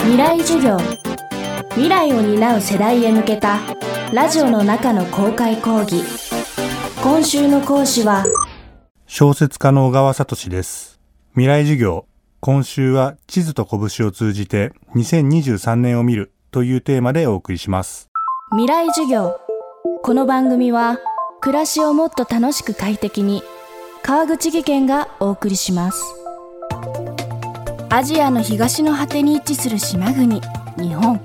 未来授業。未来を担う世代へ向けたラジオの中の公開講義。今週の講師は小説家の小川聡です。未来授業。今週は地図と拳を通じて2023年を見るというテーマでお送りします。未来授業。この番組は暮らしをもっと楽しく快適に川口義賢がお送りしますアジアの東の果てに位置する島国日本。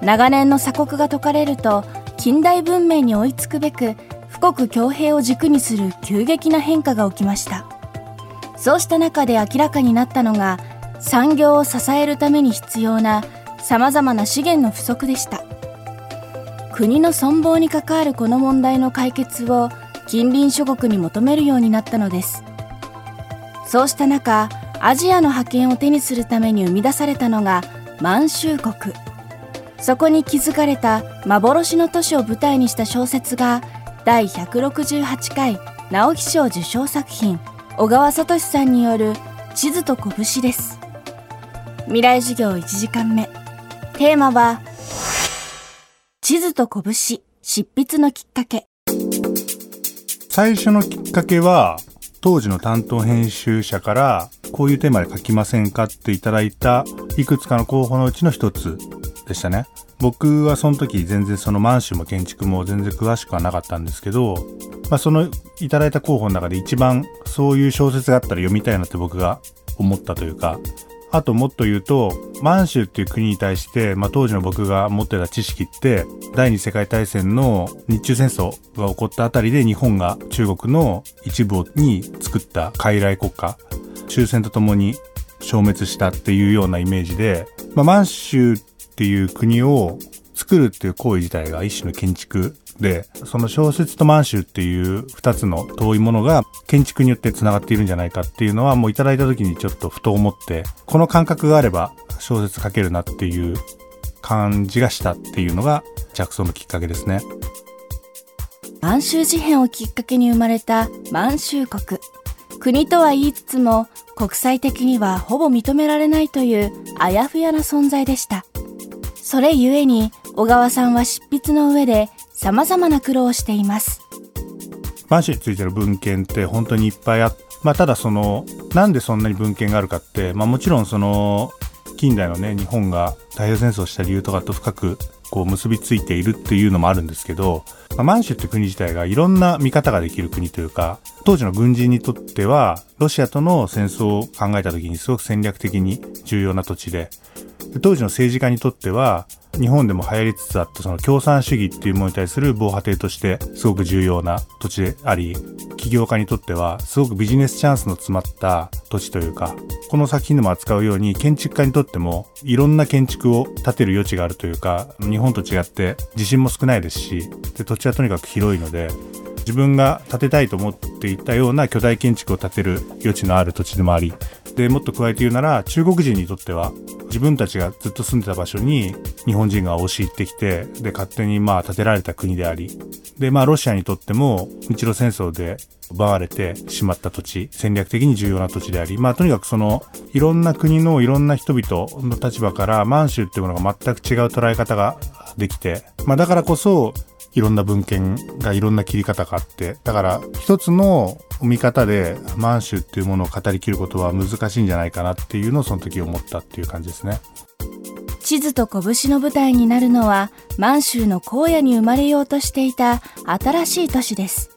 長年の鎖国が解かれると近代文明に追いつくべく富国強兵を軸にする急激な変化が起きました。そうした中で明らかになったのが産業を支えるために必要なさまざまな資源の不足でした。国の存亡に関わるこの問題の解決を近隣諸国に求めるようになったのです。そうした中アジアの覇権を手にするために生み出されたのが満州国。そこに築かれた幻の都市を舞台にした小説が第168回直木賞受賞作品。小川聡さんによる地図と拳です。未来授業1時間目。テーマは地図と拳執筆のきっかけ。最初のきっかけは当時の担当編集者からこういうテーマで書きませんかっていただいたいくつかの候補のうちの一つでしたね。僕はその時全然そのマンションも建築も全然詳しくはなかったんですけど、まあ、そのいただいた候補の中で一番そういう小説があったら読みたいなって僕が思ったというか、あともっと言うと、満州っていう国に対して、まあ、当時の僕が持ってた知識って、第二次世界大戦の日中戦争が起こったあたりで日本が中国の一部に作った傀儡国家、終戦とともに消滅したっていうようなイメージで、まあ、満州っていう国を作るっていう行為自体が一種の建築で、その小説と満州っていう二つの遠いものが建築によって繋がっているんじゃないかっていうのはもういただいた時にちょっとふと思って、この感覚があれば小説書けるなっていう感じがしたっていうのが着想のきっかけですね。満州事変をきっかけに生まれた満州国。国とは言いつつも国際的にはほぼ認められないというあやふやな存在でした。それゆえに小川さんは執筆の上で様々な苦労をしています。満州についての文献って本当にいっぱいあって、まあ、ただその、なんでそんなに文献があるかって、まあ、もちろんその、近代のね、日本が太平洋戦争した理由とかと深くこう結びついているっていうのもあるんですけど、まあ、満州って国自体がいろんな見方ができる国というか、当時の軍人にとっては、ロシアとの戦争を考えた時にすごく戦略的に重要な土地で、当時の政治家にとっては、日本でも流行りつつあったその共産主義っていうものに対する防波堤としてすごく重要な土地であり、起業家にとってはすごくビジネスチャンスの詰まった土地というか、この作品でも扱うように建築家にとってもいろんな建築を建てる余地があるというか、日本と違って地震も少ないですし、で土地はとにかく広いので、自分が建てたいと思っていたような巨大建築を建てる余地のある土地でもあり、でもっと加えて言うなら中国人にとっては自分たちがずっと住んでた場所に日本人が押し入ってきてで勝手にまあ建てられた国でありでまあロシアにとっても日露戦争で奪われてしまった土地戦略的に重要な土地でありまあとにかくそのいろんな国のいろんな人々の立場から満州っていうものが全く違う捉え方ができてまあだからこそいろんな文献がいろんな切り方があって、だから一つの見方で満州っていうものを語りきることは難しいんじゃないかなっていうのをその時思ったっていう感じですね。地図と拳の舞台になるのは満州の荒野に生まれようとしていた新しい都市です。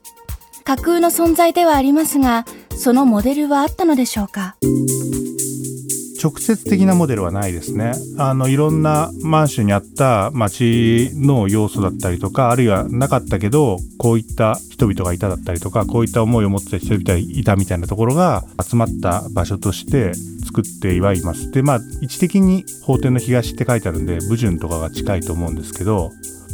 架空の存在ではありますが、そのモデルはあったのでしょうか？直接的なモデルはないですね。あの、いろんな満州にあった街の要素だったりとか、あるいはなかったけど、こういった人々がいただったりとか、こういった思いを持ってた人々がいたみたいなところが集まった場所として作ってはいます。で、まあ、位置的に法廷の東って書いてあるんで、武順とかが近いと思うんですけど、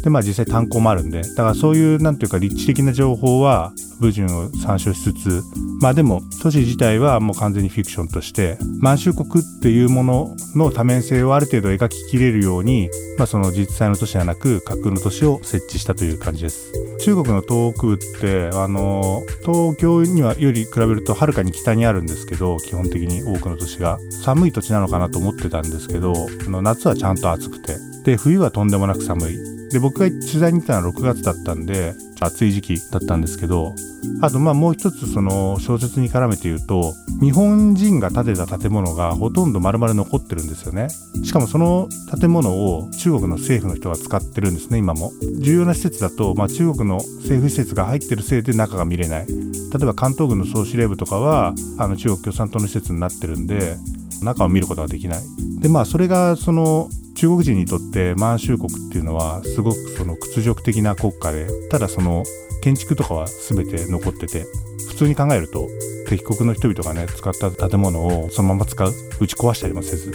でまあ実際炭鉱もあるんでだからそういうなんていうか立地的な情報は矛盾を参照しつつまあでも都市自体はもう完全にフィクションとして満州国っていうものの多面性をある程度描ききれるように、まあ、その実際の都市ではなく架空の都市を設置したという感じです。中国の東北部ってあの東京にはより比べるとはるかに北にあるんですけど基本的に多くの都市が。寒い土地なのかなと思ってたんですけどあの夏はちゃんと暑くて。で冬はとんでもなく寒い。で僕が取材に行ったのは6月だったんで暑い時期だったんですけどあとまあもう一つその小説に絡めて言うと日本人が建てた建物がほとんど丸々残ってるんですよね。しかもその建物を中国の政府の人が使ってるんですね今も。重要な施設だと、まあ、中国の政府施設が入ってるせいで中が見れない。例えば関東軍の総司令部とかはあの中国共産党の施設になってるんで中を見ることができない。でまあそれがその中国人にとって満州国っていうのはすごくその屈辱的な国家でただその建築とかは全て残ってて普通に考えると敵国の人々がね使った建物をそのまま使う打ち壊したりもせずっ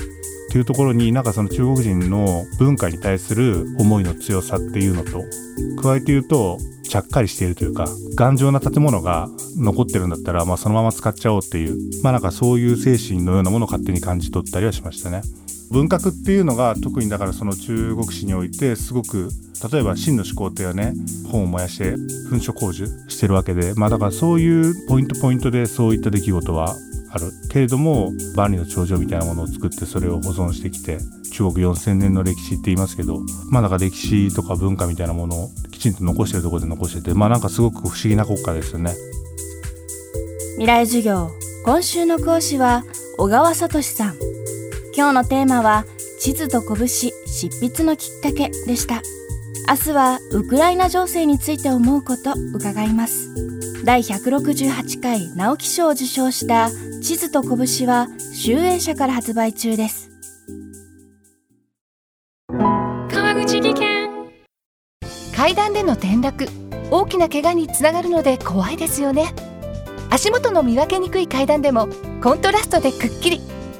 ていうところになんかその中国人の文化に対する思いの強さっていうのと加えて言うとちゃっかりしているというか頑丈な建物が残ってるんだったら、まあ、そのまま使っちゃおうっていうまあなんかそういう精神のようなものを勝手に感じ取ったりはしましたね。文革っていうのが特にだからその中国史においてすごく例えば秦の始皇帝はね本を燃やして噴書工事してるわけでまあだからそういうポイントポイントでそういった出来事はある。けれども万里の長城みたいなものを作ってそれを保存してきて中国4000年の歴史って言いますけどまあだか歴史とか文化みたいなものをきちんと残してるとこで残しててまあなんかすごく不思議な国家ですよね。未来授業今週の講師は小川聡さん。今日のテーマは地図と拳執筆のきっかけでした。明日はウクライナ情勢について思うこと伺います。第168回直木賞を受賞した地図と拳は集英社から発売中です。川口技研。階段での転落大きな怪我につながるので怖いですよね。足元の見分けにくい階段でもコントラストでくっきり